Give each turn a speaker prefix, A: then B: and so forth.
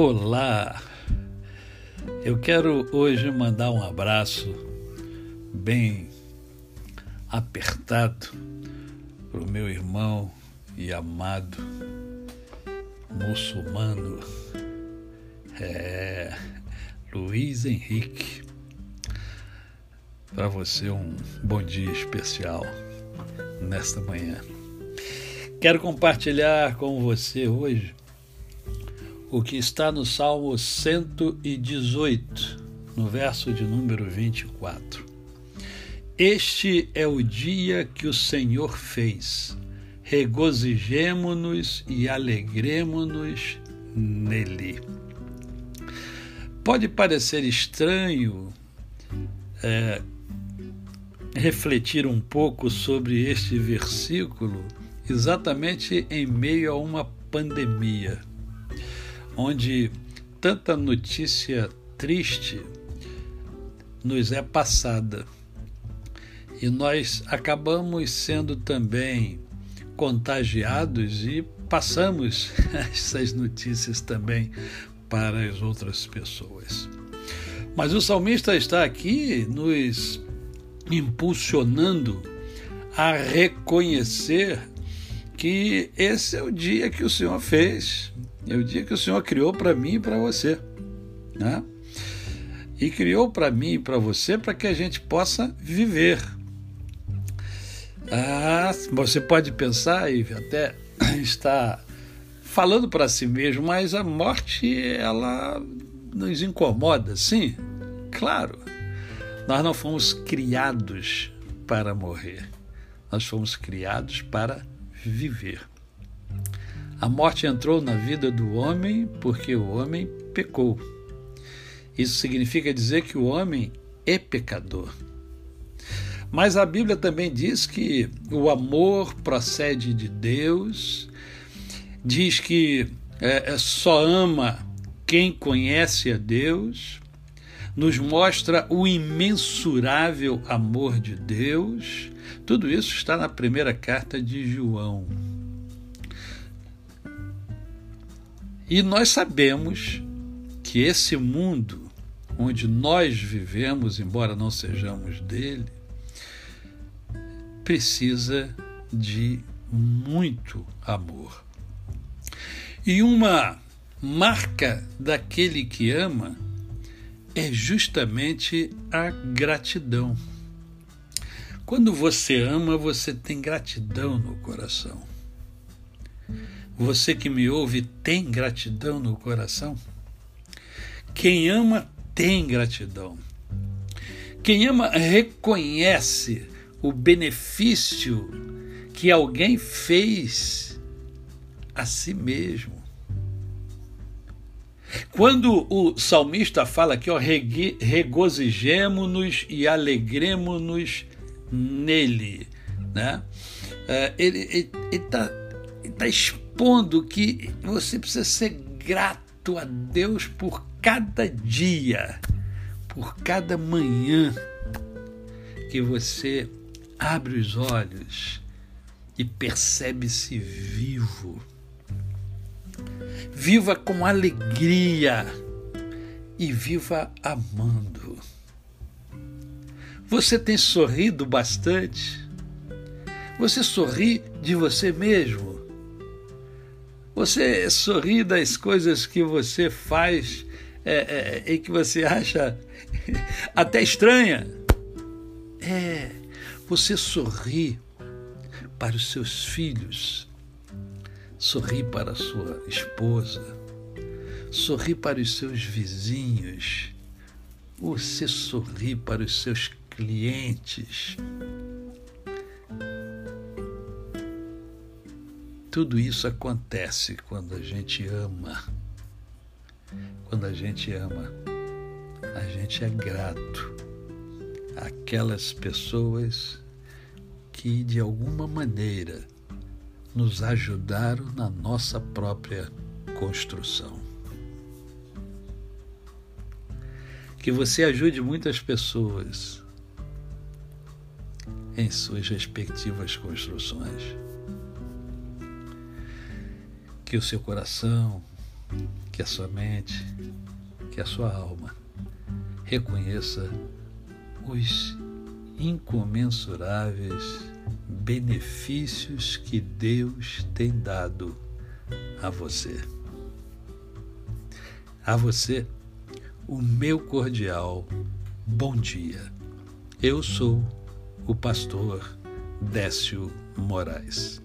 A: Olá! Eu quero hoje mandar um abraço bem apertado para o meu irmão e amado muçulmano, é, Luiz Henrique. Para você, um bom dia especial nesta manhã. Quero compartilhar com você hoje o que está no Salmo 118, no verso de número 24. Este é o dia que o Senhor fez. Regozijemo-nos e alegremo-nos nele. Pode parecer estranho é, refletir um pouco sobre este versículo exatamente em meio a uma pandemia onde tanta notícia triste nos é passada. E nós acabamos sendo também contagiados e passamos essas notícias também para as outras pessoas. Mas o salmista está aqui nos impulsionando a reconhecer que esse é o dia que o Senhor fez, é o dia que o Senhor criou para mim e para você. Né? E criou para mim e para você para que a gente possa viver. Ah, você pode pensar e até está falando para si mesmo, mas a morte ela nos incomoda, sim? Claro. Nós não fomos criados para morrer. Nós fomos criados para viver. A morte entrou na vida do homem porque o homem pecou. Isso significa dizer que o homem é pecador. Mas a Bíblia também diz que o amor procede de Deus, diz que é, é só ama quem conhece a Deus, nos mostra o imensurável amor de Deus. Tudo isso está na primeira carta de João. E nós sabemos que esse mundo onde nós vivemos, embora não sejamos dele, precisa de muito amor. E uma marca daquele que ama é justamente a gratidão. Quando você ama, você tem gratidão no coração. Você que me ouve tem gratidão no coração? Quem ama tem gratidão. Quem ama reconhece o benefício que alguém fez a si mesmo. Quando o salmista fala ó, regozijemo-nos e alegremo-nos nele, né? É, ele está tá expondo que você precisa ser grato a Deus por cada dia, por cada manhã que você abre os olhos e percebe-se vivo. Viva com alegria e viva amando. Você tem sorrido bastante? Você sorri de você mesmo? Você sorri das coisas que você faz é, é, e que você acha até estranha. É, você sorri para os seus filhos, sorri para a sua esposa, sorri para os seus vizinhos, você sorri para os seus clientes. Tudo isso acontece quando a gente ama. Quando a gente ama, a gente é grato àquelas pessoas que de alguma maneira nos ajudaram na nossa própria construção. Que você ajude muitas pessoas em suas respectivas construções que o seu coração, que a sua mente, que a sua alma reconheça os incomensuráveis benefícios que Deus tem dado a você. A você, o meu cordial bom dia. Eu sou o pastor Décio Moraes.